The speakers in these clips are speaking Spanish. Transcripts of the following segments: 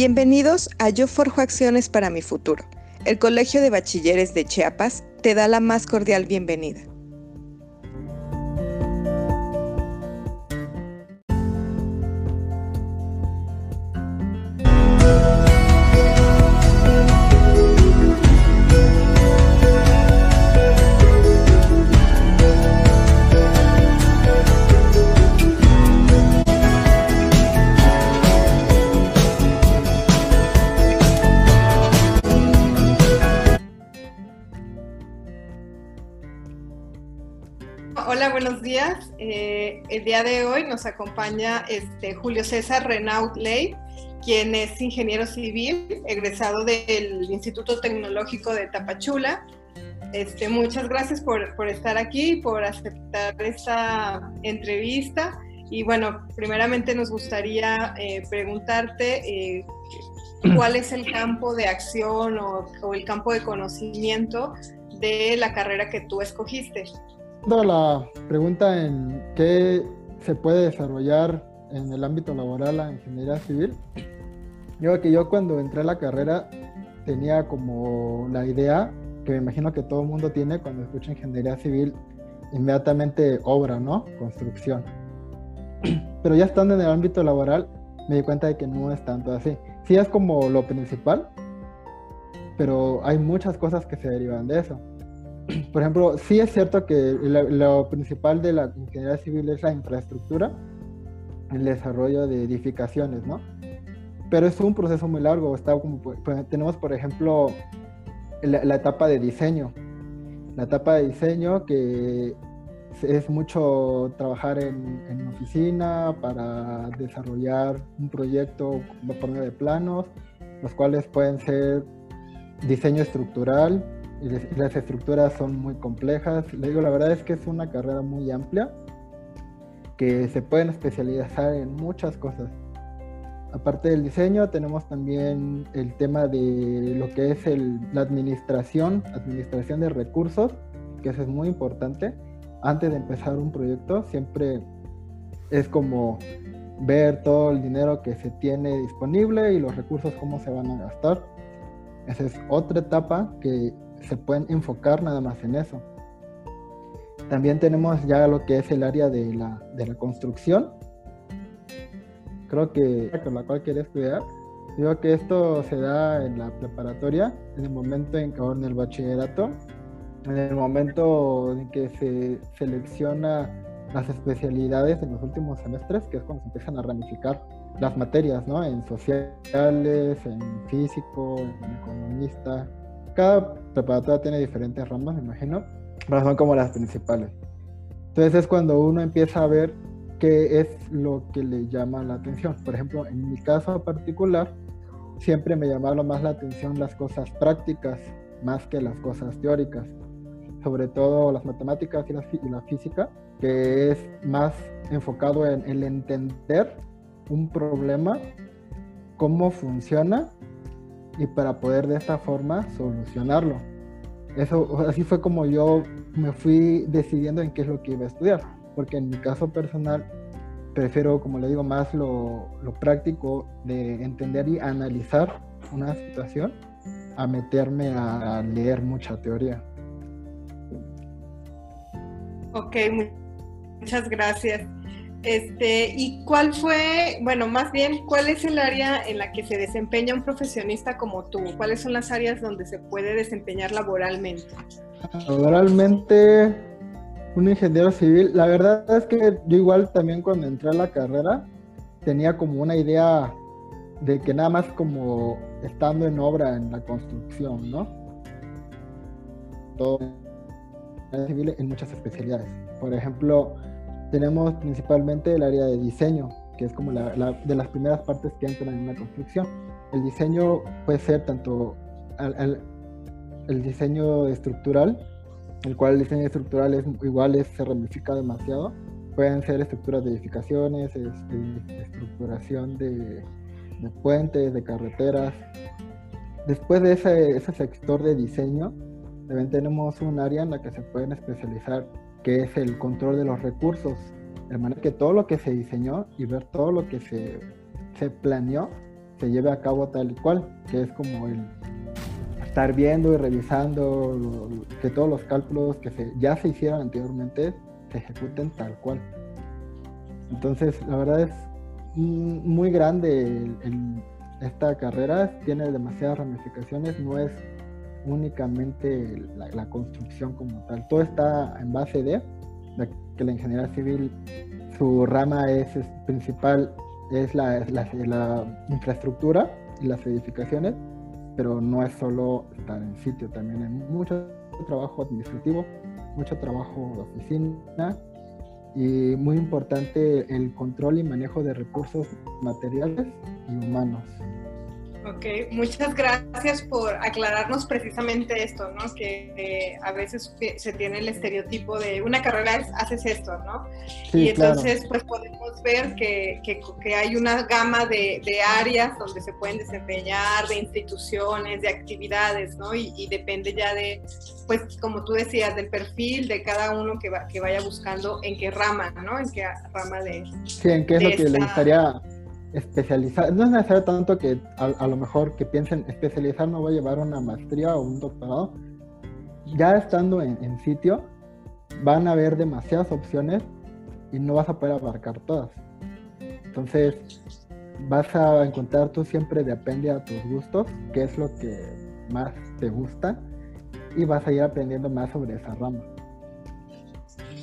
Bienvenidos a Yo Forjo Acciones para mi Futuro. El Colegio de Bachilleres de Chiapas te da la más cordial bienvenida. El día de hoy nos acompaña este, Julio César Renaud Ley, quien es ingeniero civil, egresado del Instituto Tecnológico de Tapachula. Este, muchas gracias por, por estar aquí, por aceptar esta entrevista. Y bueno, primeramente nos gustaría eh, preguntarte eh, cuál es el campo de acción o, o el campo de conocimiento de la carrera que tú escogiste la pregunta en qué se puede desarrollar en el ámbito laboral la ingeniería civil, yo que yo cuando entré a la carrera tenía como la idea que me imagino que todo el mundo tiene cuando escucha ingeniería civil, inmediatamente obra, ¿no? Construcción. Pero ya estando en el ámbito laboral, me di cuenta de que no es tanto así. Sí es como lo principal, pero hay muchas cosas que se derivan de eso. Por ejemplo, sí es cierto que lo, principal de la ingeniería civil es la infraestructura, el desarrollo de edificaciones, ¿no? Pero es un proceso muy largo. Está como, pues, tenemos, por ejemplo, la, etapa de diseño. La etapa de diseño que es mucho trabajar en, en oficina para desarrollar un proyecto por medio de planos, los cuales pueden ser diseño estructural, las estructuras son muy complejas. Le digo, la verdad es que es una carrera muy amplia que se pueden especializar en muchas cosas. Aparte del diseño, tenemos también el tema de lo que es el, la administración, administración de recursos, que eso es muy importante. Antes de empezar un proyecto, siempre es como ver todo el dinero que se tiene disponible y los recursos, cómo se van a gastar. Esa es otra etapa que se pueden enfocar nada más en eso. También tenemos ya lo que es el área de la, de la construcción. Creo que con la cual quiere estudiar. Digo que esto se da en la preparatoria, en el momento en que en el bachillerato, en el momento en que se selecciona las especialidades en los últimos semestres, que es cuando se empiezan a ramificar las materias, ¿no? En sociales, en físico, en economista, cada preparatoria tiene diferentes ramas, me imagino, pero son como las principales. Entonces es cuando uno empieza a ver qué es lo que le llama la atención. Por ejemplo, en mi caso particular, siempre me llamaron más la atención las cosas prácticas más que las cosas teóricas, sobre todo las matemáticas y la, física, que es más enfocado en el entender un problema, cómo funciona y para poder de esta forma solucionarlo. Eso, así fue como yo me fui decidiendo en qué es lo que iba a estudiar, porque en mi caso personal prefiero, como le digo, más lo, lo práctico de entender y analizar una situación a meterme a, leer mucha teoría. Ok, muchas gracias. Este, ¿y cuál fue, bueno, más bien, cuál es el área en la que se desempeña un profesionista como tú? ¿Cuáles son las áreas donde se puede desempeñar laboralmente? Laboralmente, un ingeniero civil, la verdad es que yo igual también cuando entré a la carrera tenía como una idea de que nada más como estando en obra en la construcción, ¿no? Todo en muchas especialidades. Por ejemplo, tenemos principalmente el área de diseño, que es como la, de las primeras partes que entran en una construcción. El diseño puede ser tanto el diseño estructural, el cual el diseño estructural es igual se ramifica demasiado. Pueden ser estructuras de edificaciones, este, estructuración de, de, puentes, de carreteras. Después de ese, ese sector de diseño, también tenemos un área en la que se pueden especializar que es el control de los recursos, de manera que todo lo que se diseñó y ver todo lo que se, se planeó se lleve a cabo tal y cual, que es como el estar viendo y revisando que todos los cálculos que se, ya se hicieron anteriormente se ejecuten tal cual. Entonces, la verdad es muy grande esta carrera, tiene demasiadas ramificaciones, no es únicamente la, construcción como tal, todo está en base de, que la ingeniería civil, su rama es, principal es la, la, infraestructura y las edificaciones, pero no es solo estar en sitio, también hay mucho trabajo administrativo, mucho trabajo de oficina y muy importante el control y manejo de recursos materiales y humanos. Ok, muchas gracias por aclararnos precisamente esto, ¿no? Que eh, a veces se tiene el estereotipo de una carrera es, haces esto, ¿no? y entonces pues podemos ver que, que, hay una gama de, de, áreas donde se pueden desempeñar, de instituciones, de actividades, ¿no? Y, y, depende ya de, pues como tú decías, del perfil de cada uno que, va, que vaya buscando en qué rama, ¿no? En qué rama de... Sí, en qué es lo que le gustaría especializar, no es necesario tanto que a, lo mejor que piensen especializar no voy a llevar una maestría o un doctorado. Ya estando en, sitio, van a haber demasiadas opciones y no vas a poder abarcar todas. Entonces, vas a encontrar tú siempre depende a tus gustos, qué es lo que más te gusta y vas a ir aprendiendo más sobre esa rama.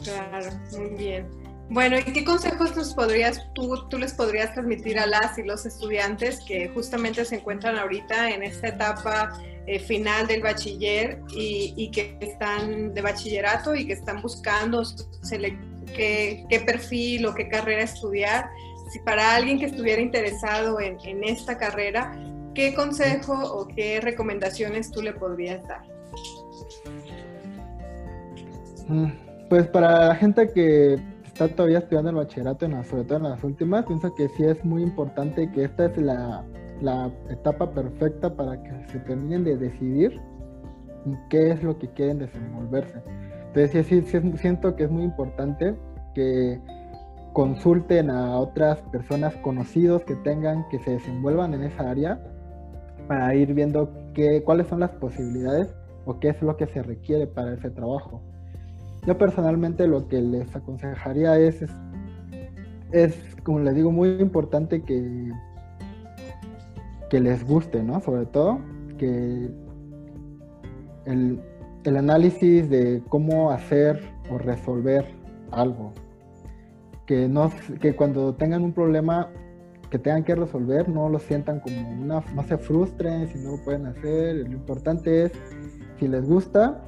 Claro, muy bien. Bueno, ¿y qué consejos nos podrías, tú, tú les podrías transmitir a las y los estudiantes que justamente se encuentran ahorita en esta etapa eh, final del bachiller y, que están de bachillerato y que están buscando qué, perfil o qué carrera estudiar? Si para alguien que estuviera interesado en, en esta carrera, ¿qué consejo o qué recomendaciones tú le podrías dar? Mm, pues para la gente que está todavía estudiando el bachillerato, en sobre todo en las últimas, pienso que sí es muy importante que esta es la, etapa perfecta para que se terminen de decidir qué es lo que quieren desenvolverse. Entonces sí, sí, siento que es muy importante que consulten a otras personas conocidos que tengan, que se desenvuelvan en esa área para ir viendo qué, cuáles son las posibilidades o qué es lo que se requiere para ese trabajo. Yo personalmente lo que les aconsejaría es, es, como les digo, muy importante que, que les guste, ¿no? Sobre todo, que el, el análisis de cómo hacer o resolver algo. Que, no, que cuando tengan un problema que tengan que resolver, no lo sientan como una, no se frustren si no lo pueden hacer. Lo importante es, si les gusta,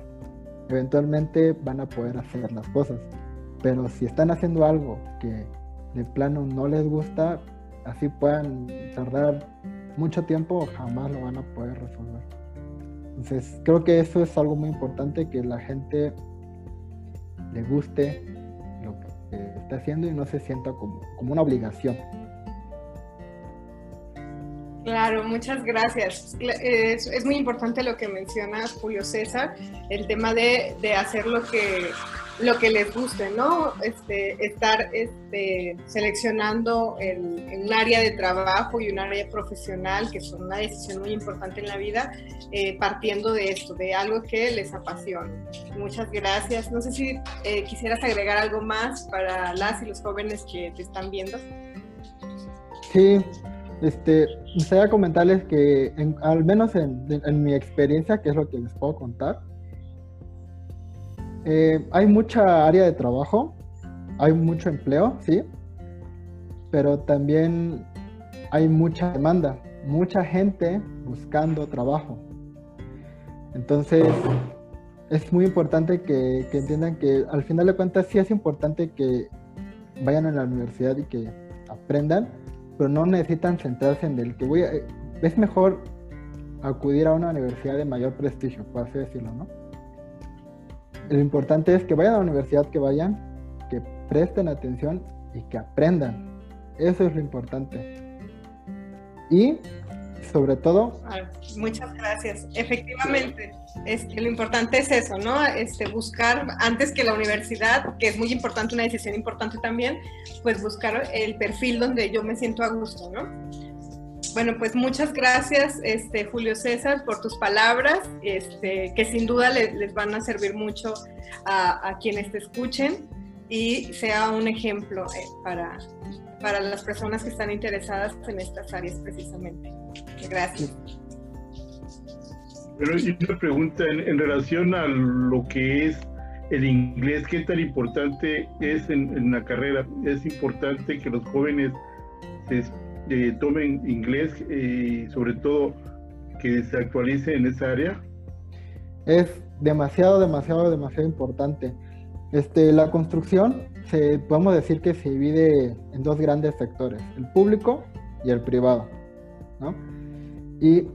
eventualmente van a poder hacer las cosas. Pero si están haciendo algo que de plano no les gusta, así puedan tardar mucho tiempo, jamás lo van a poder resolver. Entonces, creo que eso es algo muy importante, que la gente le guste lo que está haciendo y no se sienta como, como una obligación. Claro, muchas gracias. Es, muy importante lo que mencionas, Julio César, el tema de, hacer lo que, lo que les guste, ¿no? Este, estar este, seleccionando el, un área de trabajo y un área profesional, que son una decisión muy importante en la vida, eh, partiendo de esto, de algo que les apasiona. Muchas gracias. No sé si eh, quisieras agregar algo más para las y los jóvenes que te están viendo. Sí, este, gustaría comentarles que, al menos en, mi experiencia, que es lo que les puedo contar, eh, hay mucha área de trabajo, hay mucho empleo, sí, pero también hay mucha demanda, mucha gente buscando trabajo. Entonces, es muy importante que, que entiendan que al final de cuentas sí es importante que vayan a la universidad y que aprendan, pero no necesitan centrarse en el que voy a... Es mejor acudir a una universidad de mayor prestigio, por así decirlo, ¿no? Lo importante es que vayan a la universidad que vayan, que presten atención y que aprendan. Eso es lo importante. Y sobre todo... Muchas gracias. Efectivamente, este, lo importante es eso, ¿no? Este, buscar antes que la universidad, que es muy importante, una decisión importante también, pues buscar el perfil donde yo me siento a gusto, ¿no? Bueno, pues muchas gracias, este, Julio César, por tus palabras, este, que sin duda les van a servir mucho a, quienes te escuchen y sea un ejemplo eh, para, para las personas que están interesadas en estas áreas precisamente. Gracias. Pero y una pregunta en, relación a lo que es el inglés, ¿qué tan importante es en, la carrera? ¿Es importante que los jóvenes eh, tomen inglés y eh, sobre todo que se actualice en esa área? Es demasiado, demasiado, demasiado importante. Este, la construcción, se, podemos decir que se divide en dos grandes sectores, el público y el privado. ¿no? Y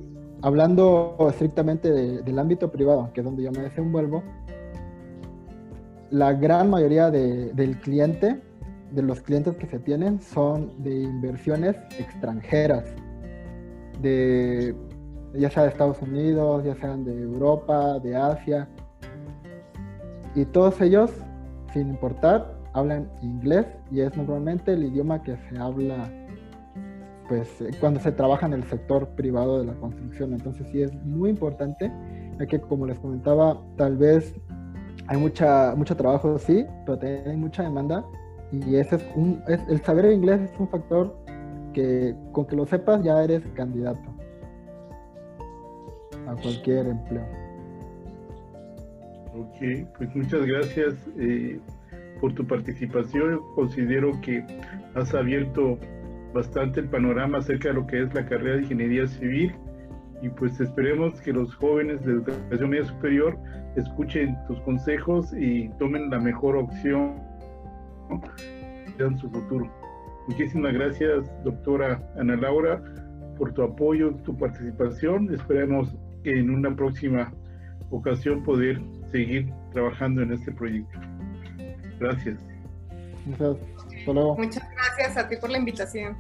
hablando estrictamente del ámbito privado, que es donde yo me desenvuelvo, la gran mayoría del cliente, de los clientes que se tienen, son de inversiones extranjeras, de, ya sea de Estados Unidos, ya sean de Europa, de Asia, y todos ellos, sin importar, hablan inglés y es normalmente el idioma que se habla pues eh, cuando se trabaja en el sector privado de la construcción. Entonces sí es muy importante, ya que como les comentaba, tal vez hay mucha, mucho trabajo, sí, pero también hay mucha demanda y ese es un, el saber inglés es un factor que con que lo sepas ya eres candidato a cualquier empleo. Ok, pues muchas gracias eh, por tu participación. Considero que has abierto bastante el panorama acerca de lo que es la carrera de ingeniería civil y pues esperemos que los jóvenes de educación media superior escuchen tus consejos y tomen la mejor opción en su futuro. Muchísimas gracias, doctora Ana Laura, por tu apoyo, tu participación. Esperemos en una próxima ocasión poder seguir trabajando en este proyecto. Gracias. Muchas gracias a ti por la invitación.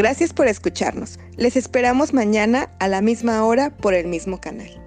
Gracias por escucharnos. Les esperamos mañana a la misma hora por el mismo canal.